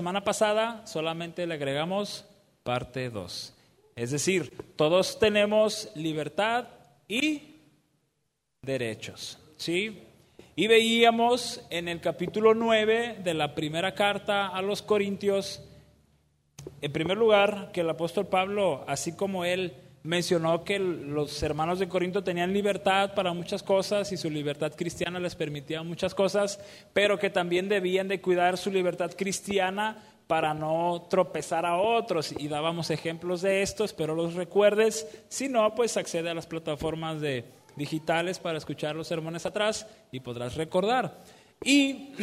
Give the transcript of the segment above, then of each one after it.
semana pasada, solamente le agregamos parte 2. Es decir, todos tenemos libertad y derechos. ¿Sí? Y veíamos en el capítulo 9 de la primera carta a los Corintios, en primer lugar, que el apóstol Pablo, así como él mencionó que los hermanos de Corinto tenían libertad para muchas cosas y su libertad cristiana les permitía muchas cosas, pero que también debían de cuidar su libertad cristiana para no tropezar a otros. Y dábamos ejemplos de esto, espero los recuerdes. Si no, pues accede a las plataformas de, digitales para escuchar los sermones atrás y podrás recordar. Y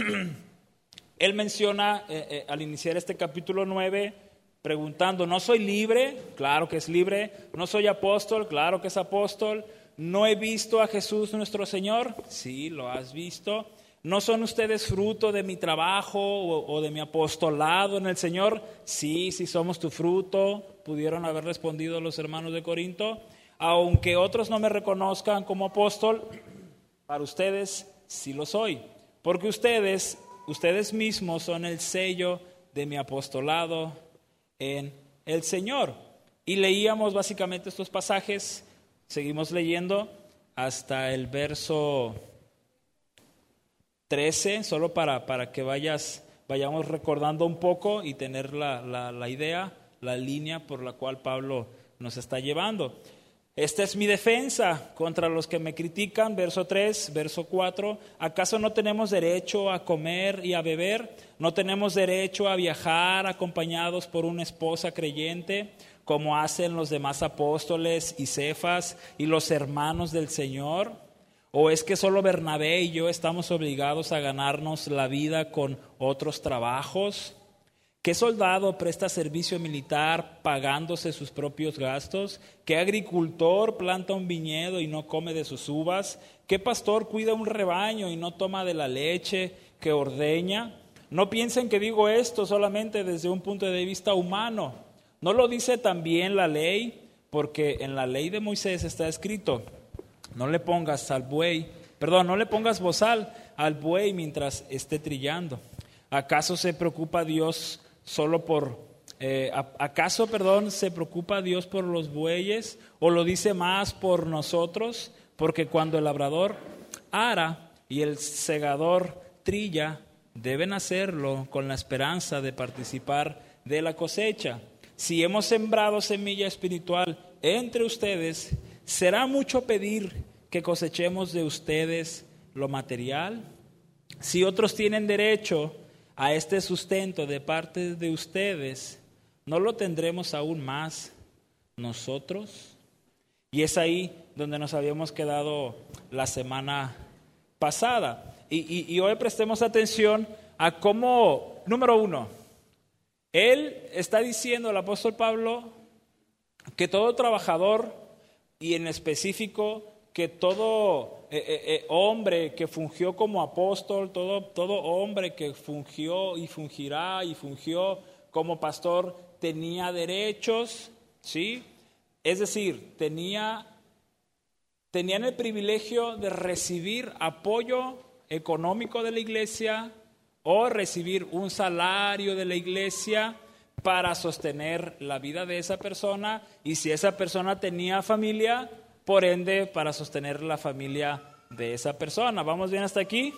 él menciona eh, eh, al iniciar este capítulo 9, preguntando, ¿no soy libre? Claro que es libre. ¿No soy apóstol? Claro que es apóstol. ¿No he visto a Jesús nuestro Señor? Sí, lo has visto. ¿No son ustedes fruto de mi trabajo o, o, de mi apostolado en el Señor? Sí, sí somos tu fruto, pudieron haber respondido los hermanos de Corinto aunque otros no me reconozcan como apóstol, para ustedes sí lo soy, porque ustedes, ustedes mismos son el sello de mi apostolado en el Señor. Y leíamos básicamente estos pasajes, seguimos leyendo hasta el verso 13, solo para, para que vayas, vayamos recordando un poco y tener la, la, la idea, la línea por la cual Pablo nos está llevando. Esta es mi defensa contra los que me critican, verso 3, verso 4. ¿Acaso no tenemos derecho a comer y a beber? ¿No tenemos derecho a viajar acompañados por una esposa creyente, como hacen los demás apóstoles y cefas y los hermanos del Señor? ¿O es que solo Bernabé y yo estamos obligados a ganarnos la vida con otros trabajos? ¿Qué soldado presta servicio militar pagándose sus propios gastos? ¿Qué agricultor planta un viñedo y no come de sus uvas? ¿Qué pastor cuida un rebaño y no toma de la leche que ordeña? No piensen que digo esto solamente desde un punto de vista humano. ¿No lo dice también la ley? Porque en la ley de Moisés está escrito, no le pongas al buey, perdón, no le pongas bozal al buey mientras esté trillando. ¿Acaso se preocupa Dios solo por, eh, ¿acaso, perdón, se preocupa Dios por los bueyes o lo dice más por nosotros? Porque cuando el labrador ara y el segador trilla, deben hacerlo con la esperanza de participar de la cosecha. Si hemos sembrado semilla espiritual entre ustedes, ¿será mucho pedir que cosechemos de ustedes lo material? Si otros tienen derecho a este sustento de parte de ustedes, ¿no lo tendremos aún más nosotros? Y es ahí donde nos habíamos quedado la semana pasada. Y, hoy prestemos atención a cómo, número uno, él está diciendo, el apóstol Pablo, que todo trabajador, y en específico que todo eh, eh, eh, hombre que fungió como apóstol, todo, todo hombre que fungió y fungirá y fungió como pastor tenía derechos, ¿sí? Es decir, tenía, tenían el privilegio de recibir apoyo económico de la iglesia o recibir un salario de la iglesia para sostener la vida de esa persona y si esa persona tenía familia, por ende para sostener la familia de esa persona. ¿Vamos bien hasta aquí?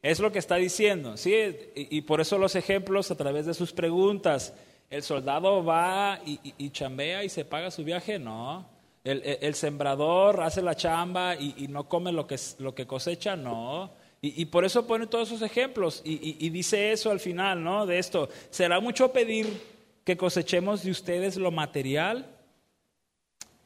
Es lo que está diciendo, ¿sí? Y, por eso los ejemplos a través de sus preguntas. ¿El soldado va y, chambea y se paga su viaje? No. ¿El, sembrador hace la chamba y, no come lo que, lo que cosecha? No. Y, por eso pone todos esos ejemplos y, dice eso al final, ¿no? De esto. ¿Será mucho pedir que cosechemos de ustedes lo material?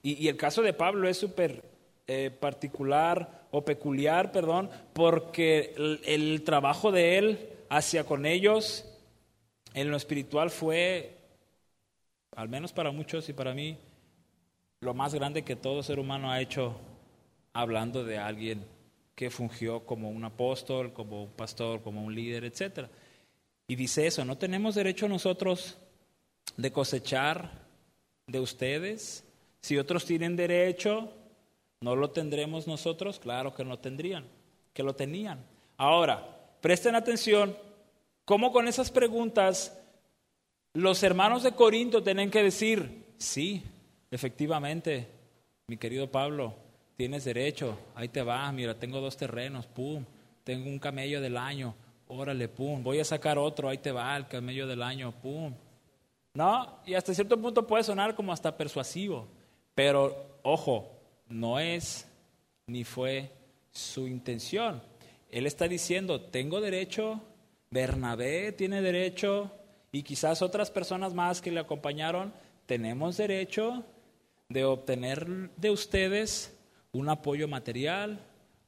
Y, el caso de Pablo es súper eh, particular o peculiar, perdón, porque el, trabajo de él hacia con ellos en lo espiritual fue, al menos para muchos y para mí, lo más grande que todo ser humano ha hecho hablando de alguien que fungió como un apóstol, como un pastor, como un líder, etc. Y dice eso, no tenemos derecho nosotros de cosechar de ustedes si otros tienen derecho, ¿no lo tendremos nosotros? Claro que no tendrían, que lo tenían. Ahora, presten atención cómo con esas preguntas los hermanos de Corinto tienen que decir, sí, efectivamente, mi querido Pablo, tienes derecho, ahí te va, mira, tengo dos terrenos, pum, tengo un camello del año, órale, pum, voy a sacar otro, ahí te va el camello del año, pum. ¿No? Y hasta cierto punto puede sonar como hasta persuasivo, pero ojo, no es ni fue su intención. Él está diciendo, tengo derecho, Bernabé tiene derecho y quizás otras personas más que le acompañaron, tenemos derecho de obtener de ustedes un apoyo material,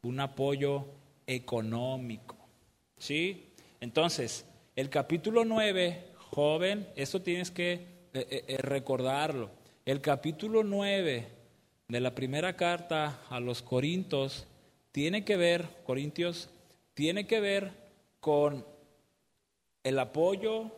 un apoyo económico. ¿Sí? Entonces, el capítulo 9, joven, esto tienes que eh, eh, eh, recordarlo. El capítulo 9 de la primera carta a los Corintios tiene que ver, Corintios, tiene que ver con el apoyo,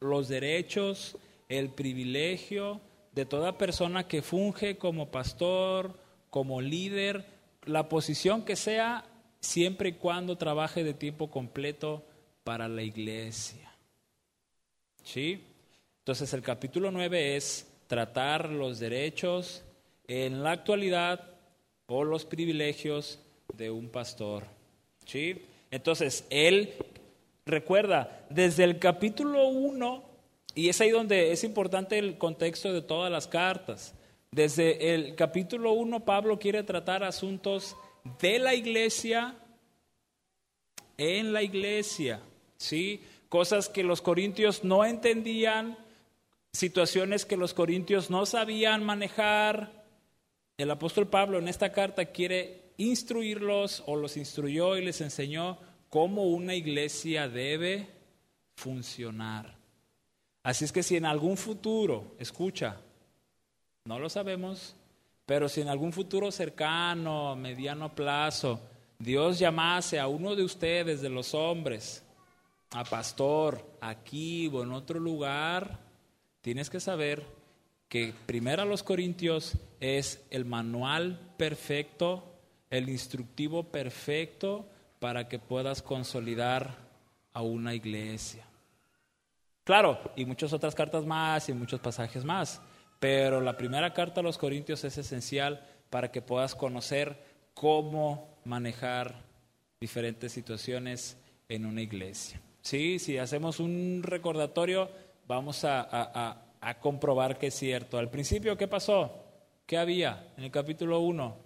los derechos, el privilegio de toda persona que funge como pastor, como líder, la posición que sea, siempre y cuando trabaje de tiempo completo para la iglesia. ¿Sí? Entonces el capítulo 9 es tratar los derechos en la actualidad o los privilegios de un pastor. ¿Sí? Entonces, él recuerda, desde el capítulo 1, y es ahí donde es importante el contexto de todas las cartas, desde el capítulo 1 Pablo quiere tratar asuntos de la iglesia en la iglesia, ¿sí? Cosas que los corintios no entendían, situaciones que los corintios no sabían manejar. El apóstol Pablo en esta carta quiere instruirlos o los instruyó y les enseñó cómo una iglesia debe funcionar. Así es que si en algún futuro, escucha, no lo sabemos, pero si en algún futuro cercano, mediano plazo, Dios llamase a uno de ustedes, de los hombres, a pastor, aquí o en otro lugar, tienes que saber que primero a los Corintios es el manual perfecto, el instructivo perfecto para que puedas consolidar a una iglesia. Claro, y muchas otras cartas más y muchos pasajes más. Pero la primera carta a los Corintios es esencial para que puedas conocer cómo manejar diferentes situaciones en una iglesia. Sí, si hacemos un recordatorio, vamos a, comprobar que es cierto. Al principio, ¿qué pasó? ¿Qué había en el capítulo 1?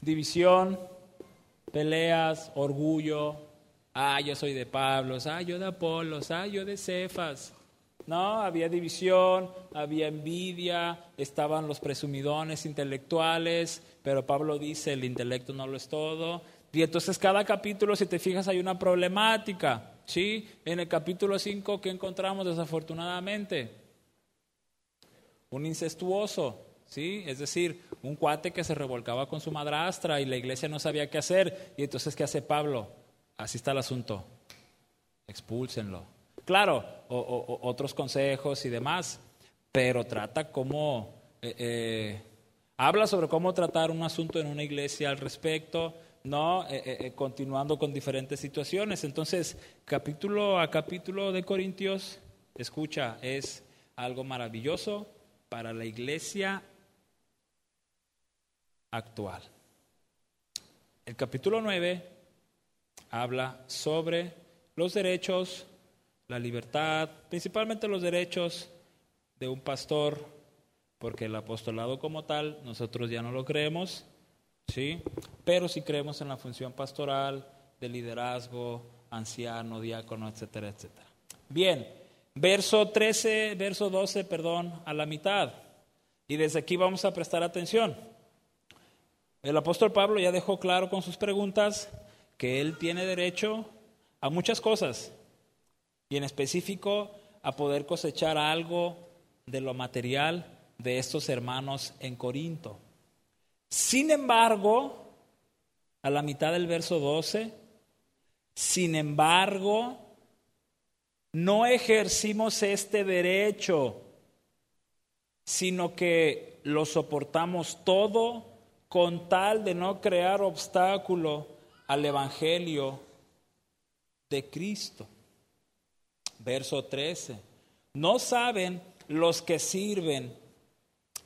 División, peleas, orgullo, Ah, yo soy de Pablos, ah, yo de Apolos, ah, yo de Cefas. No, había división, había envidia, estaban los presumidones intelectuales, pero Pablo dice, el intelecto no lo es todo. Y entonces cada capítulo, si te fijas, hay una problemática. ¿sí? En el capítulo 5, ¿qué encontramos desafortunadamente? Un incestuoso, ¿sí? Es decir, un cuate que se revolcaba con su madrastra y la iglesia no sabía qué hacer. Y entonces, ¿qué hace Pablo? Así está el asunto. Expúlsenlo. Claro, otros consejos y demás, pero trata cómo, eh, eh, habla sobre cómo tratar un asunto en una iglesia al respecto, ¿no? Eh, continuando con diferentes situaciones. Entonces, capítulo a capítulo de Corintios, escucha, es algo maravilloso para la iglesia actual. El capítulo 9 habla sobre los derechos, la libertad, principalmente los derechos de un pastor, porque el apostolado como tal nosotros ya no lo creemos, ¿sí? Pero sí creemos en la función pastoral, de liderazgo, anciano, diácono, etcétera, etcétera. Bien, verso 13, verso 12, perdón, a la mitad. Y desde aquí vamos a prestar atención. El apóstol Pablo ya dejó claro con sus preguntas que él tiene derecho a muchas cosas y en específico a poder cosechar algo de lo material de estos hermanos en Corinto. Sin embargo, a la mitad del verso 12, sin embargo, no ejercimos este derecho, sino que lo soportamos todo con tal de no crear obstáculo al Evangelio de Cristo. Verso 13. No saben los que sirven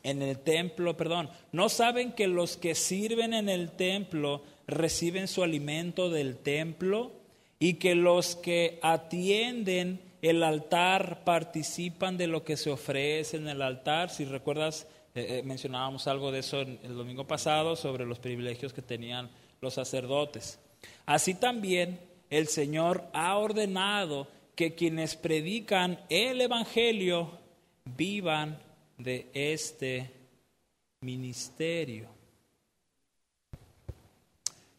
en el templo, perdón, no saben que los que sirven en el templo reciben su alimento del templo y que los que atienden el altar participan de lo que se ofrece en el altar. Si recuerdas, eh, eh, mencionábamos algo de eso el domingo pasado sobre los privilegios que tenían los sacerdotes. Así también el Señor ha ordenado que quienes predican el Evangelio vivan de este ministerio.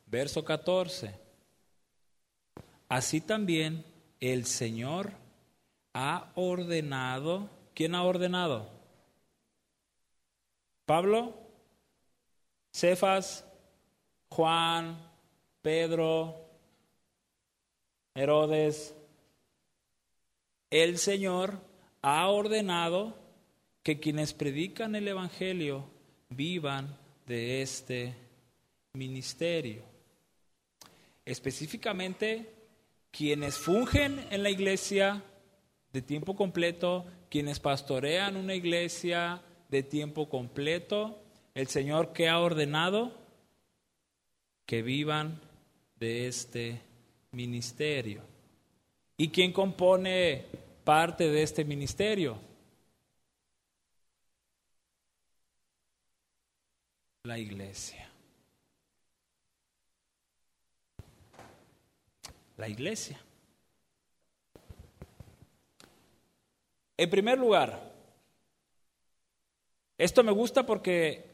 Verso 14. Así también el Señor ha ordenado, ¿quién ha ordenado? Pablo, Cefas, Juan, Pedro, Herodes. El Señor ha ordenado que quienes predican el Evangelio vivan de este ministerio. Específicamente, quienes fungen en la iglesia de tiempo completo, quienes pastorean una iglesia de tiempo completo, el Señor que ha ordenado que vivan de este ministerio. ¿Y quién compone parte de este ministerio? La iglesia. La iglesia. En primer lugar, esto me gusta porque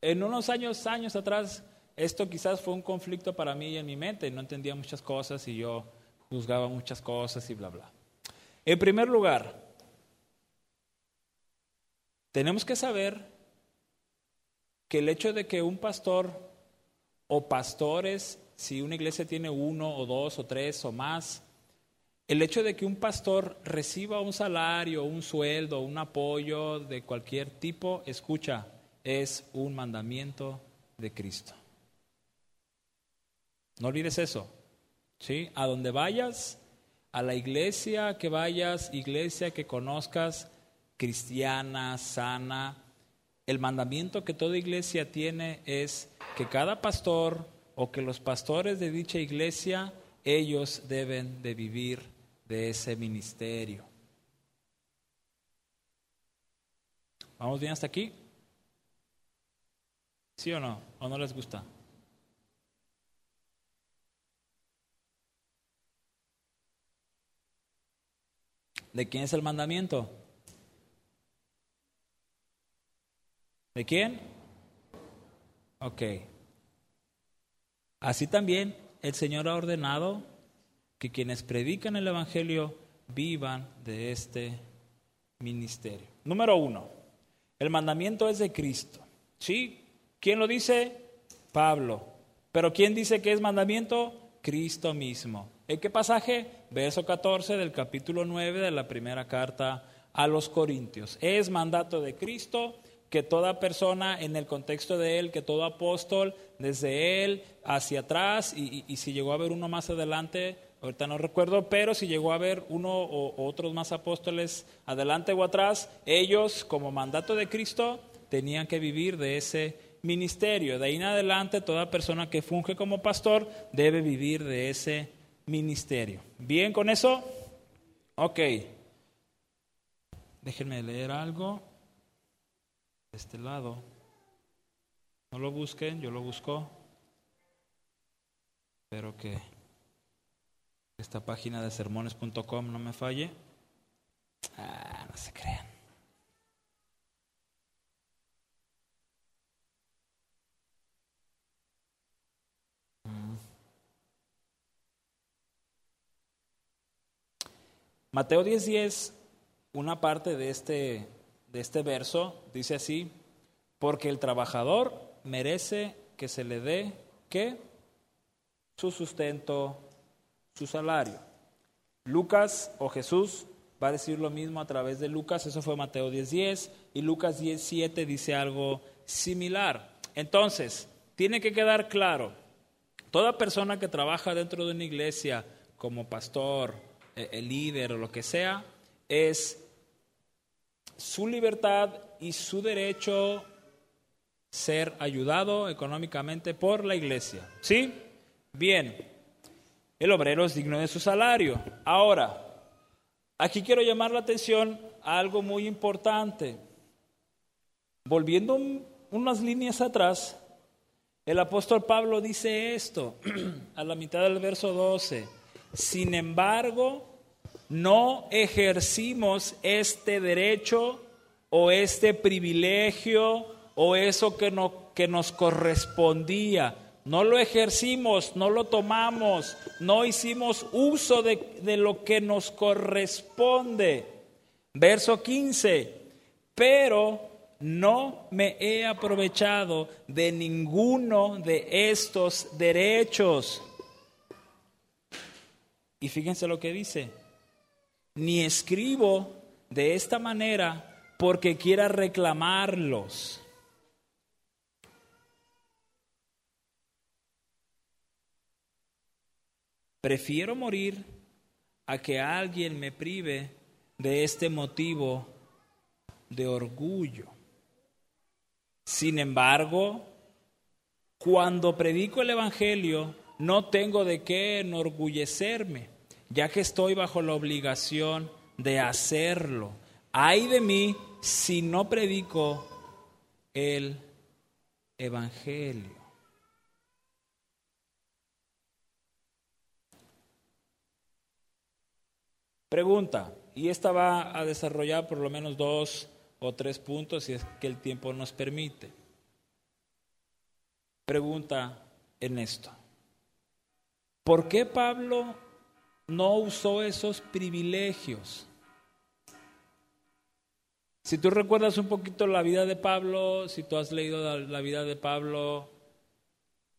en unos años, años atrás, esto quizás fue un conflicto para mí en mi mente, no entendía muchas cosas y yo juzgaba muchas cosas y bla, bla. En primer lugar, tenemos que saber que el hecho de que un pastor o pastores, si una iglesia tiene uno o dos o tres o más, el hecho de que un pastor reciba un salario, un sueldo, un apoyo de cualquier tipo, escucha, es un mandamiento de Cristo. No olvides eso. ¿sí? A donde vayas, a la iglesia que vayas, iglesia que conozcas, cristiana, sana, el mandamiento que toda iglesia tiene es que cada pastor o que los pastores de dicha iglesia, ellos deben de vivir de ese ministerio. ¿Vamos bien hasta aquí? ¿Sí o no? ¿O no les gusta? ¿De quién es el mandamiento? ¿De quién? Ok. Así también el Señor ha ordenado que quienes predican el Evangelio vivan de este ministerio. Número uno, el mandamiento es de Cristo. ¿Sí? ¿Quién lo dice? Pablo. Pero ¿quién dice que es mandamiento? Cristo mismo. ¿En qué pasaje? Verso 14 del capítulo 9 de la primera carta a los Corintios. Es mandato de Cristo que toda persona en el contexto de él, que todo apóstol, desde él hacia atrás, y, si llegó a haber uno más adelante, ahorita no recuerdo, pero si llegó a haber uno o otros más apóstoles adelante o atrás, ellos como mandato de Cristo tenían que vivir de ese ministerio. De ahí en adelante toda persona que funge como pastor debe vivir de ese ministerio. ¿Bien con eso? Ok. Déjenme leer algo este lado. No lo busquen, yo lo busco. Espero que esta página de sermones.com no me falle. Ah, no se crean. Mm. Mateo 10:10, una parte de este, de este verso dice así, porque el trabajador merece que se le dé, ¿qué? Su sustento su salario. Lucas o Jesús va a decir lo mismo a través de Lucas, eso fue Mateo 10:10, y Lucas 10:7 dice algo similar. Entonces, tiene que quedar claro Toda persona que trabaja dentro de una iglesia como pastor, eh, el líder o lo que sea, es su libertad y su derecho ser ayudado económicamente por la iglesia. ¿Sí? Bien, el obrero es digno de su salario. Ahora, aquí quiero llamar la atención a algo muy importante. Volviendo unas líneas atrás, el apóstol Pablo dice esto a la mitad del verso 12. Sin embargo, no ejercimos este derecho o este privilegio o eso que, no, que nos correspondía. No lo ejercimos, no lo tomamos, no hicimos uso de, de lo que nos corresponde. Verso 15, pero no me he aprovechado de ninguno de estos derechos. Y fíjense lo que dice, ni escribo de esta manera porque quiera reclamarlos. Prefiero morir a que alguien me prive de este motivo de orgullo. Sin embargo, cuando predico el Evangelio, no tengo de qué enorgullecerme, ya que estoy bajo la obligación de hacerlo. Ay de mí si no predico el Evangelio. Pregunta, y esta va a desarrollar por lo menos dos o tres puntos si es que el tiempo nos permite. Pregunta en esto. ¿Por qué Pablo no usó esos privilegios? Si tú recuerdas un poquito la vida de Pablo, si tú has leído la vida de Pablo,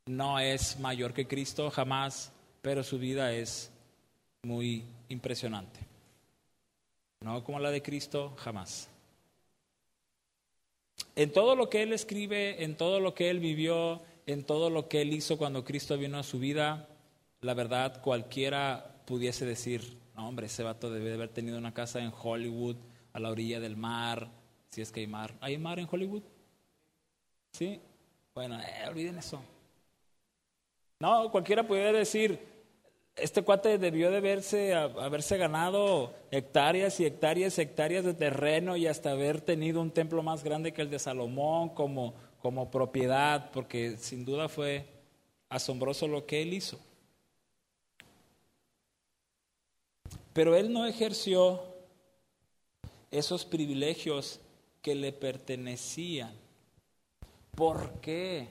no es mayor que Cristo jamás, pero su vida es muy impresionante. No como la de Cristo, jamás. En todo lo que él escribe, en todo lo que él vivió, en todo lo que él hizo cuando Cristo vino a su vida, la verdad cualquiera pudiese decir, no hombre, ese vato debe de haber tenido una casa en Hollywood, a la orilla del mar, si es que hay mar. ¿Hay mar en Hollywood? ¿Sí? Bueno, eh, olviden eso. No, cualquiera pudiera decir, este cuate debió de verse, haberse ganado hectáreas y hectáreas y hectáreas de terreno y hasta haber tenido un templo más grande que el de Salomón como, como propiedad, porque sin duda fue asombroso lo que él hizo. Pero él no ejerció esos privilegios que le pertenecían. ¿Por qué?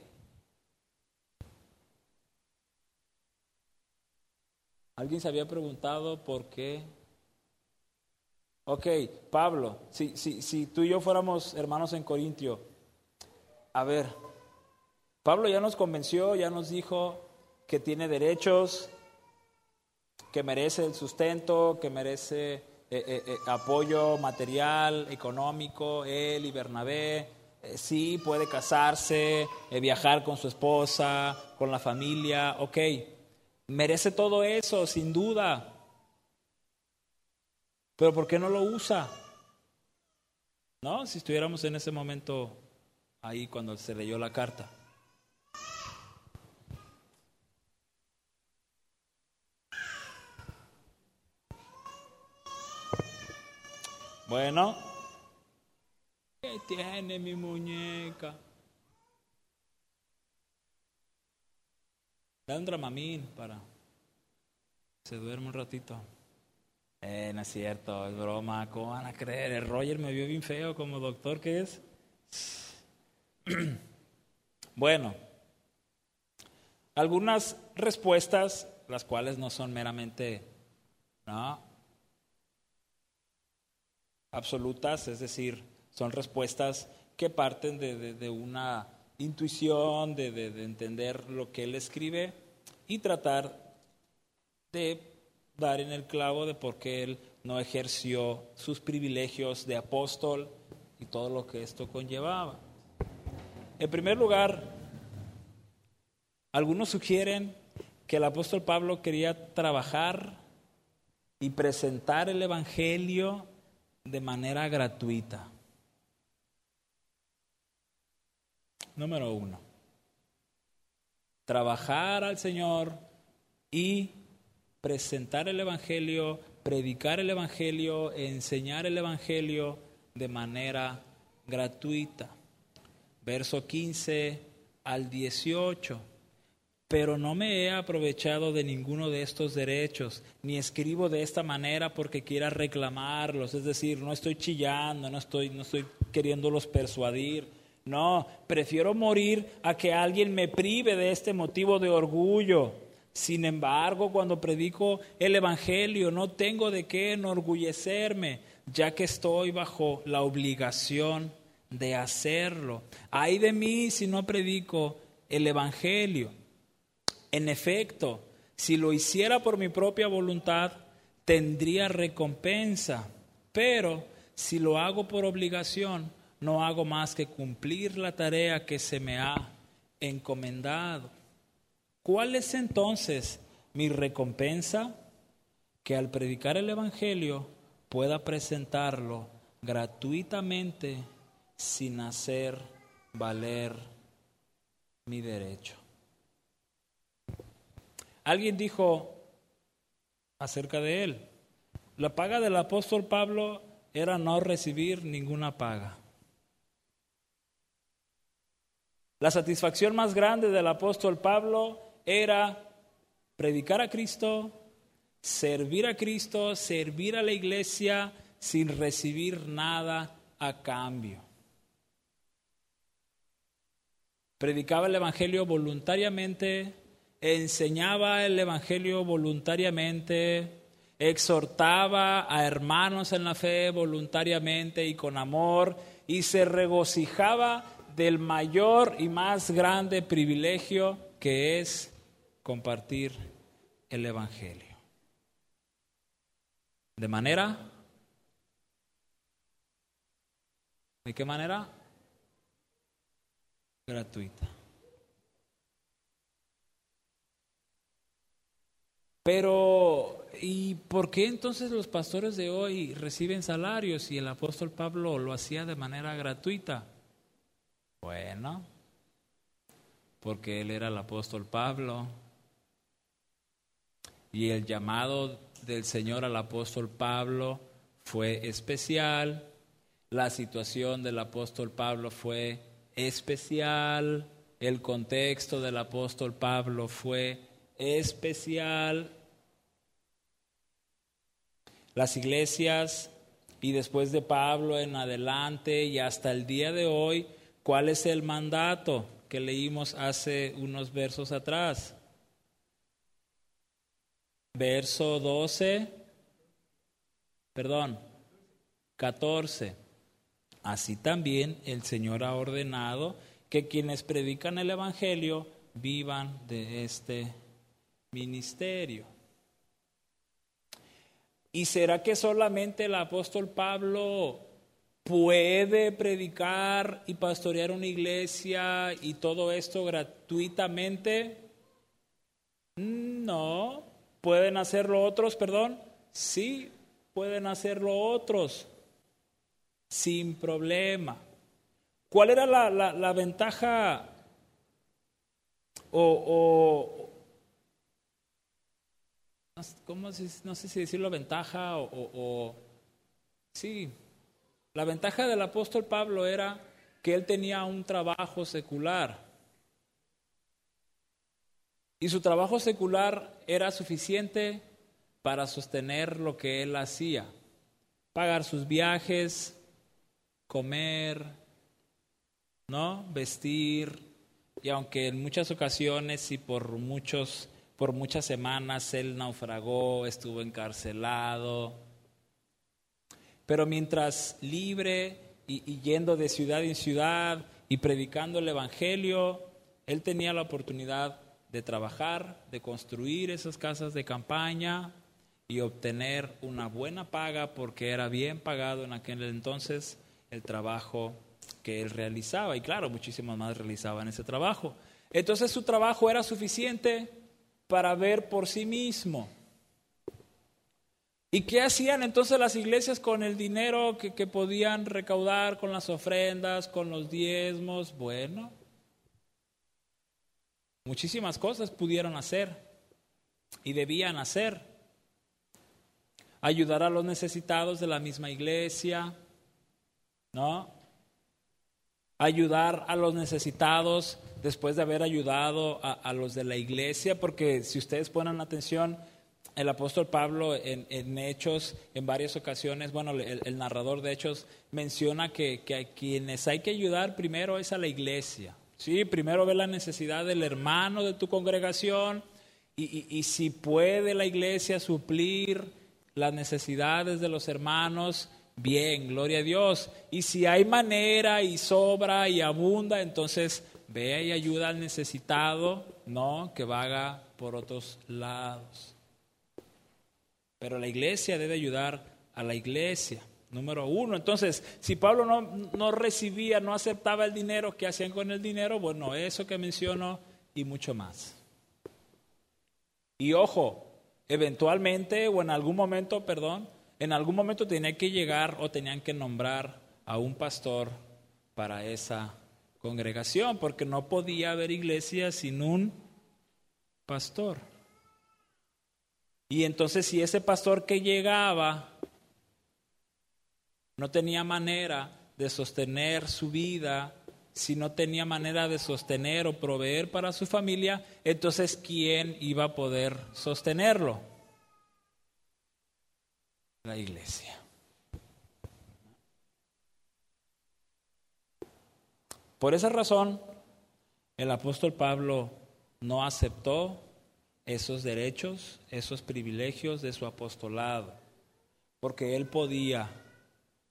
¿Alguien se había preguntado por qué? Ok, Pablo, si, si, si tú y yo fuéramos hermanos en Corintio, a ver, Pablo ya nos convenció, ya nos dijo que tiene derechos, que merece el sustento, que merece eh, eh, eh, apoyo material, económico, él y Bernabé. sí, puede casarse, viajar con su esposa, con la familia, ok. Merece todo eso, sin duda. Pero ¿por qué no lo usa? ¿No? Si estuviéramos en ese momento ahí cuando se leyó la carta. Bueno, ¿qué tiene mi muñeca? Da un dramamín para se duerme un ratito. Eh, no es cierto, es broma. ¿Cómo van a creer? El Roger me vio bien feo como doctor que es. bueno, algunas respuestas, las cuales no son meramente ¿no? Absolutas, es decir, son respuestas que parten de, de una intuición, de, entender lo que él escribe y tratar de dar en el clavo de por qué él no ejerció sus privilegios de apóstol y todo lo que esto conllevaba. En primer lugar, algunos sugieren que el apóstol Pablo quería trabajar y presentar el Evangelio de manera gratuita. Número uno, trabajar al Señor y presentar el Evangelio, predicar el Evangelio, enseñar el Evangelio de manera gratuita. Verso 15 al 18 pero no me he aprovechado de ninguno de estos derechos, ni escribo de esta manera porque quiera reclamarlos, es decir, no estoy chillando, no estoy, no estoy queriéndolos persuadir, no, prefiero morir a que alguien me prive de este motivo de orgullo. Sin embargo, cuando predico el Evangelio, no tengo de qué enorgullecerme, ya que estoy bajo la obligación de hacerlo. Ay de mí si no predico el Evangelio. En efecto, si lo hiciera por mi propia voluntad, tendría recompensa, pero si lo hago por obligación, no hago más que cumplir la tarea que se me ha encomendado. ¿Cuál es entonces mi recompensa? Que al predicar el Evangelio pueda presentarlo gratuitamente sin hacer valer mi derecho. Alguien dijo acerca de él, la paga del apóstol Pablo era no recibir ninguna paga. La satisfacción más grande del apóstol Pablo era predicar a Cristo, servir a Cristo, servir a la iglesia sin recibir nada a cambio. Predicaba el Evangelio voluntariamente, enseñaba el Evangelio voluntariamente, exhortaba a hermanos en la fe voluntariamente y con amor, y se regocijaba del mayor y más grande privilegio que es compartir el Evangelio. ¿De manera? ¿De qué manera? Gratuita. Pero, ¿y por qué entonces los pastores de hoy reciben salarios y el apóstol Pablo lo hacía de manera gratuita? Bueno, porque él era el apóstol Pablo. Y el llamado del Señor al apóstol Pablo fue especial, la situación del apóstol Pablo fue especial, el contexto del apóstol Pablo fue especial, las iglesias y después de Pablo en adelante y hasta el día de hoy, ¿cuál es el mandato que leímos hace unos versos atrás? Verso 12, perdón, 14. Así también el Señor ha ordenado que quienes predican el Evangelio vivan de este ministerio. ¿Y será que solamente el apóstol Pablo puede predicar y pastorear una iglesia y todo esto gratuitamente? No. ¿Pueden hacerlo otros, perdón? Sí, pueden hacerlo otros, sin problema. ¿Cuál era la, la, ventaja o, ¿cómo, no sé si decirlo ventaja o, Sí, la ventaja del apóstol Pablo era que él tenía un trabajo secular. Y su trabajo secular era suficiente para sostener lo que él hacía. Pagar sus viajes, comer, ¿no? Vestir. Y aunque en muchas ocasiones y por muchos por muchas semanas él naufragó, estuvo encarcelado. Pero mientras libre y, yendo de ciudad en ciudad y predicando el Evangelio, él tenía la oportunidad de trabajar, de construir esas casas de campaña y obtener una buena paga porque era bien pagado en aquel entonces el trabajo que él realizaba. Y claro, muchísimos más realizaban ese trabajo. Entonces su trabajo era suficiente para ver por sí mismo. ¿Y qué hacían entonces las iglesias con el dinero que, que, podían recaudar, con las ofrendas, con los diezmos? Bueno, muchísimas cosas pudieron hacer y debían hacer. Ayudar a los necesitados de la misma iglesia, ¿no? Ayudar a los necesitados después de haber ayudado a, los de la iglesia, porque si ustedes ponen atención, el apóstol Pablo en, Hechos, en varias ocasiones, bueno, el, narrador de Hechos menciona que, a quienes hay que ayudar primero es a la iglesia. Sí, primero ve la necesidad del hermano de tu congregación y, y si puede la iglesia suplir las necesidades de los hermanos, bien, gloria a Dios. Y si hay manera y sobra y abunda, entonces ve y ayuda al necesitado, no que vaga por otros lados. Pero la iglesia debe ayudar a la iglesia, número uno. Entonces, si Pablo no, no recibía, no aceptaba el dinero, ¿qué hacían con el dinero? Bueno, eso que menciono y mucho más. Y ojo, eventualmente o en algún momento, perdón, en algún momento tenía que llegar o tenían que nombrar a un pastor para esa congregación, porque no podía haber iglesia sin un pastor. Y entonces si ese pastor que llegaba no tenía manera de sostener su vida, si no tenía manera de sostener o proveer para su familia, entonces ¿quién iba a poder sostenerlo? La iglesia. Por esa razón, el apóstol Pablo no aceptó esos derechos, esos privilegios de su apostolado, porque él podía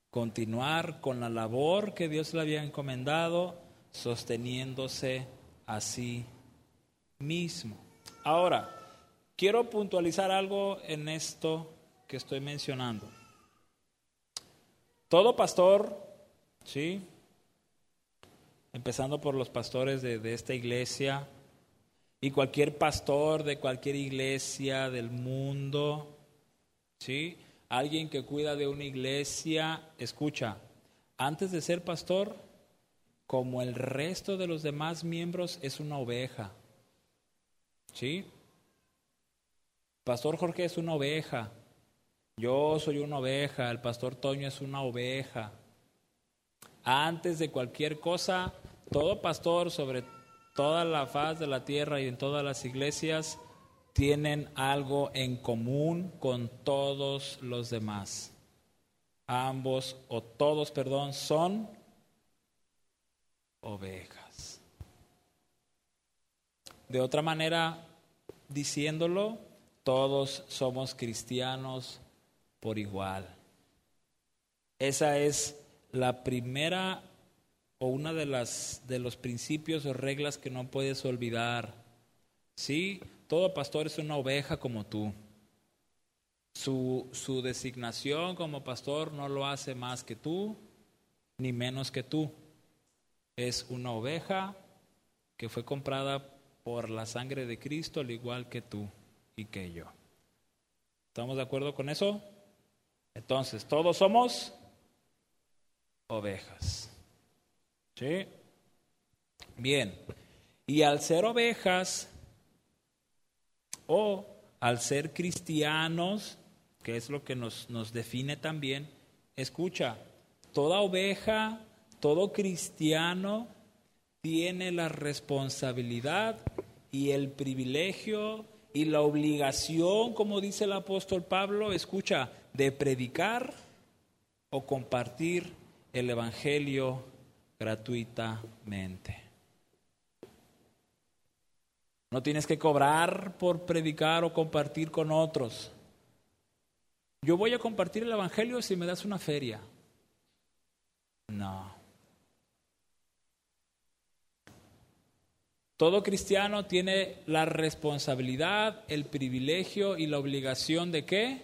continuar con la labor que Dios le había encomendado, sosteniéndose a sí mismo. Ahora, quiero puntualizar algo en esto que estoy mencionando. Todo pastor, ¿sí? Empezando por los pastores de, esta iglesia y cualquier pastor de cualquier iglesia del mundo, ¿sí? Alguien que cuida de una iglesia, escucha, antes de ser pastor, como el resto de los demás miembros, es una oveja. ¿Sí? Pastor Jorge es una oveja. Yo soy una oveja. El pastor Toño es una oveja. Antes de cualquier cosa, todo pastor sobre toda la faz de la tierra y en todas las iglesias tienen algo en común con todos los demás. Ambos o todos, perdón, son ovejas. De otra manera, diciéndolo, todos somos cristianos por igual. Esa es la primera o una de las de los principios o reglas que no puedes olvidar. Sí, todo pastor es una oveja como tú. Su, su designación como pastor no lo hace más que tú, ni menos que tú. Es una oveja que fue comprada por la sangre de Cristo, al igual que tú y que yo. ¿Estamos de acuerdo con eso? Entonces, todos somos ovejas. ¿Sí? Bien. Y al ser ovejas o al ser cristianos, que es lo que nos, nos define también, escucha, toda oveja, todo cristiano tiene la responsabilidad y el privilegio y la obligación, como dice el apóstol Pablo, escucha, de predicar o compartir el Evangelio gratuitamente. No tienes que cobrar por predicar o compartir con otros. Yo voy a compartir el Evangelio si me das una feria. No. Todo cristiano tiene la responsabilidad, el privilegio y la obligación de qué?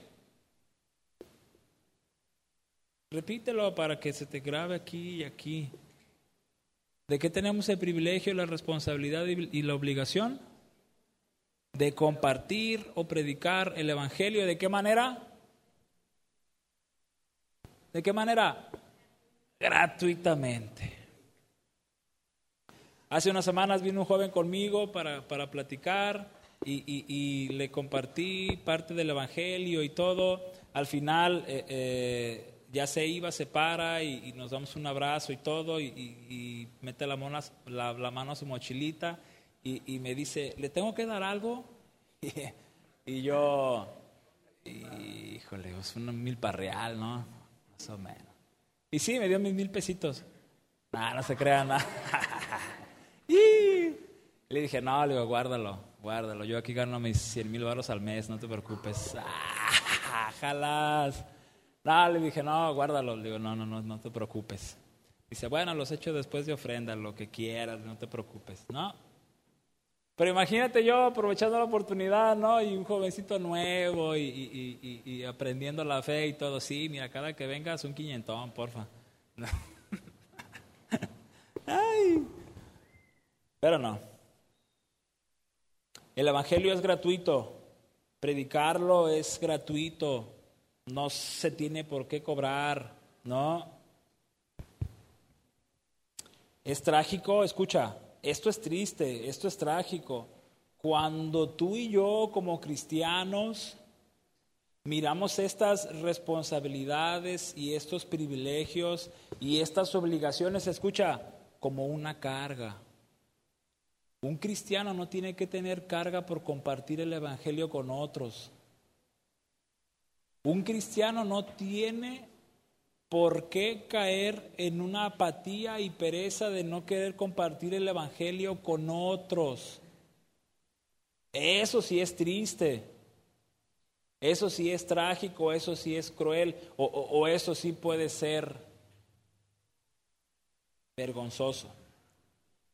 Repítelo para que se te grabe aquí y aquí. ¿De qué tenemos el privilegio, la responsabilidad y la obligación? de compartir o predicar el Evangelio. ¿De qué manera? ¿De qué manera? Gratuitamente. Hace unas semanas vino un joven conmigo para, para platicar y, le compartí parte del Evangelio y todo. Al final eh, eh, ya se iba, se para y, nos damos un abrazo y todo y, mete la, la, mano a su mochilita y, me dice, ¿le tengo que dar algo? y yo, híjole, es un mil para real, ¿no? Más o menos. Y sí, me dio mis mil pesitos. no se crean, nada. y le dije, no, le digo, guárdalo, guárdalo. Yo aquí gano mis 100 mil baros al mes, no te preocupes. ¡Ah, jalas! No, le dije, no, guárdalo. Le digo, no, no, no, no te preocupes. Dice, bueno, los echo después de ofrenda, lo que quieras, no te preocupes. No. Pero imagínate yo aprovechando la oportunidad, ¿no? Y un jovencito nuevo y, aprendiendo la fe y todo. Sí, mira, cada que vengas un quinientón, porfa. Ay. Pero no. El Evangelio es gratuito. Predicarlo es gratuito no se tiene por qué cobrar, ¿no? Es trágico, escucha, esto es triste, esto es trágico. Cuando tú y yo como cristianos miramos estas responsabilidades y estos privilegios y estas obligaciones, escucha, como una carga. Un cristiano no tiene que tener carga por compartir el Evangelio con otros. Un cristiano no tiene por qué caer en una apatía y pereza de no querer compartir el Evangelio con otros. Eso sí es triste. Eso sí es trágico, eso sí es cruel, o, eso sí puede ser vergonzoso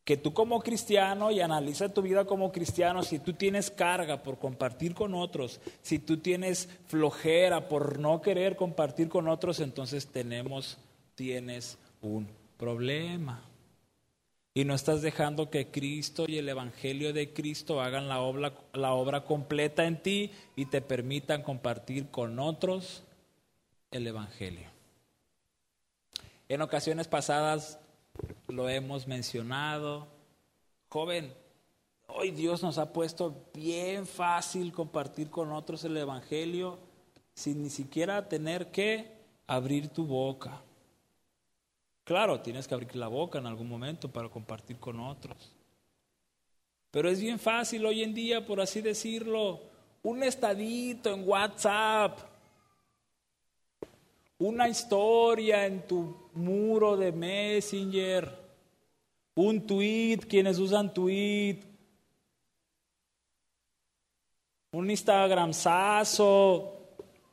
que tú como cristiano y analiza tu vida como cristiano, si tú tienes carga por compartir con otros, si tú tienes flojera por no querer compartir con otros, entonces tenemos, tienes un problema. Y no estás dejando que Cristo y el Evangelio de Cristo hagan la obra, la obra completa en ti y te permitan compartir con otros el Evangelio. En ocasiones pasadas lo hemos mencionado. Joven, hoy Dios nos ha puesto bien fácil compartir con otros el Evangelio sin ni siquiera tener que abrir tu boca. Claro, tienes que abrir la boca en algún momento para compartir con otros. Pero es bien fácil hoy en día, por así decirlo, un estadito en WhatsApp, una historia en tu muro de Messenger, un tweet, quienes usan tweet, un Instagramzazo,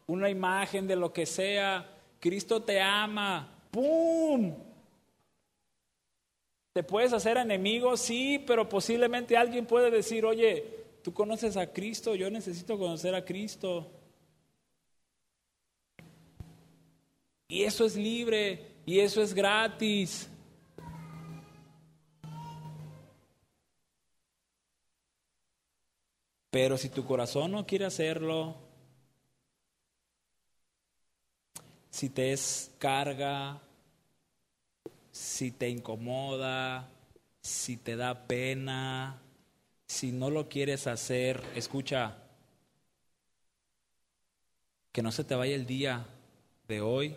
una imagen de lo que sea. Cristo te ama. ¡Pum! ¿Te puedes hacer enemigo? Sí, pero posiblemente alguien puede decir, oye, tú conoces a Cristo, yo necesito conocer a Cristo. Y eso es libre y eso es gratis. Pero si tu corazón no quiere hacerlo, si te es carga, si te incomoda, si te da pena, si no lo quieres hacer, escucha, que no se te vaya el día de hoy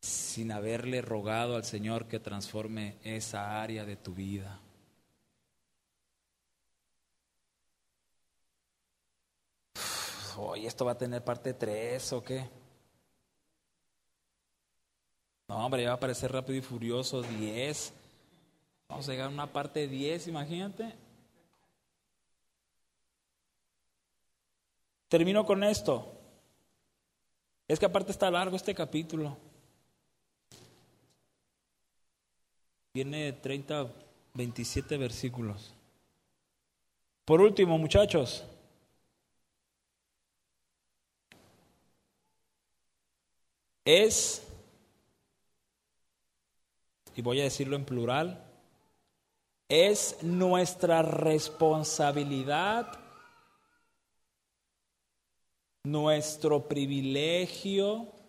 sin haberle rogado al Señor que transforme esa área de tu vida. Hoy esto va a tener parte 3 o qué? No, hombre, ya va a aparecer rápido y furioso 10. Vamos a llegar a una parte 10, imagínate. Termino con esto. Es que aparte está largo este capítulo. Tiene 30, 27 versículos. Por último, muchachos, es, y voy a decirlo en plural, Es nuestra responsabilidad, nuestro privilegio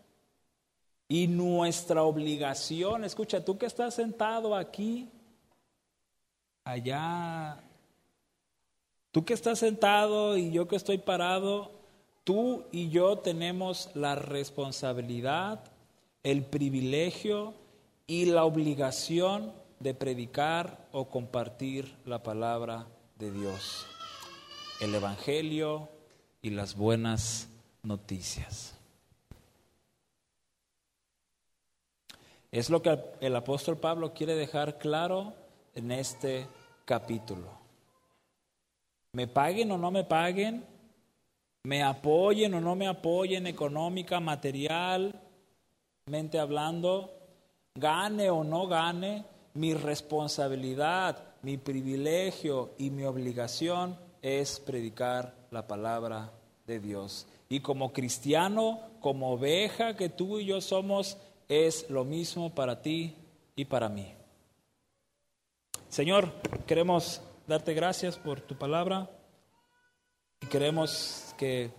y nuestra obligación. Escucha, tú que estás sentado aquí, allá, tú que estás sentado y yo que estoy parado, tú y yo tenemos la responsabilidad, el privilegio y la obligación de predicar o compartir la palabra de Dios, el Evangelio y las buenas noticias. Es lo que el apóstol Pablo quiere dejar claro en este capítulo. Me paguen o no me paguen, me apoyen o no me apoyen económica, materialmente hablando, gane o no gane, mi responsabilidad, mi privilegio y mi obligación es predicar la palabra de Dios. Y como cristiano, como oveja que tú y yo somos, es lo mismo para ti y para mí. Señor, queremos darte gracias por tu palabra y queremos que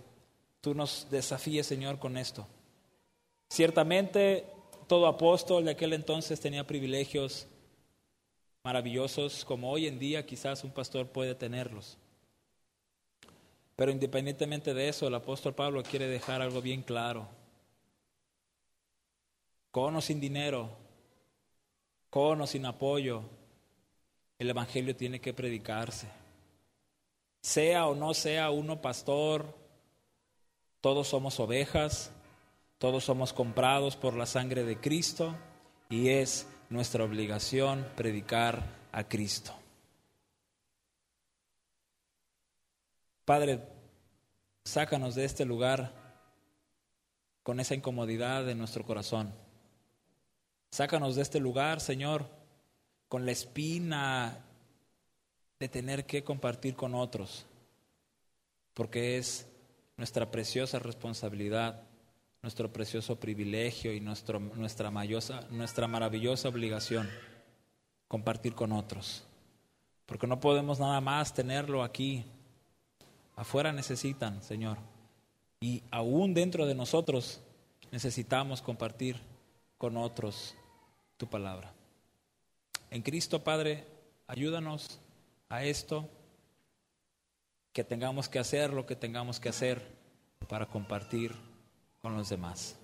tú nos desafíes, Señor, con esto. Ciertamente, todo apóstol de aquel entonces tenía privilegios maravillosos como hoy en día quizás un pastor puede tenerlos. Pero independientemente de eso, el apóstol Pablo quiere dejar algo bien claro. Con o sin dinero, con o sin apoyo, el Evangelio tiene que predicarse. Sea o no sea uno pastor, todos somos ovejas, todos somos comprados por la sangre de Cristo y es nuestra obligación predicar a Cristo. Padre, sácanos de este lugar con esa incomodidad de nuestro corazón. Sácanos de este lugar, Señor, con la espina de tener que compartir con otros, porque es nuestra preciosa responsabilidad, nuestro precioso privilegio y nuestro, nuestra, nuestra maravillosa obligación, compartir con otros, porque no podemos nada más tenerlo aquí, afuera necesitan, Señor, y aún dentro de nosotros necesitamos compartir con otros tu palabra. En Cristo, Padre, ayúdanos a esto, que tengamos que hacer lo que tengamos que hacer para compartir con los demás.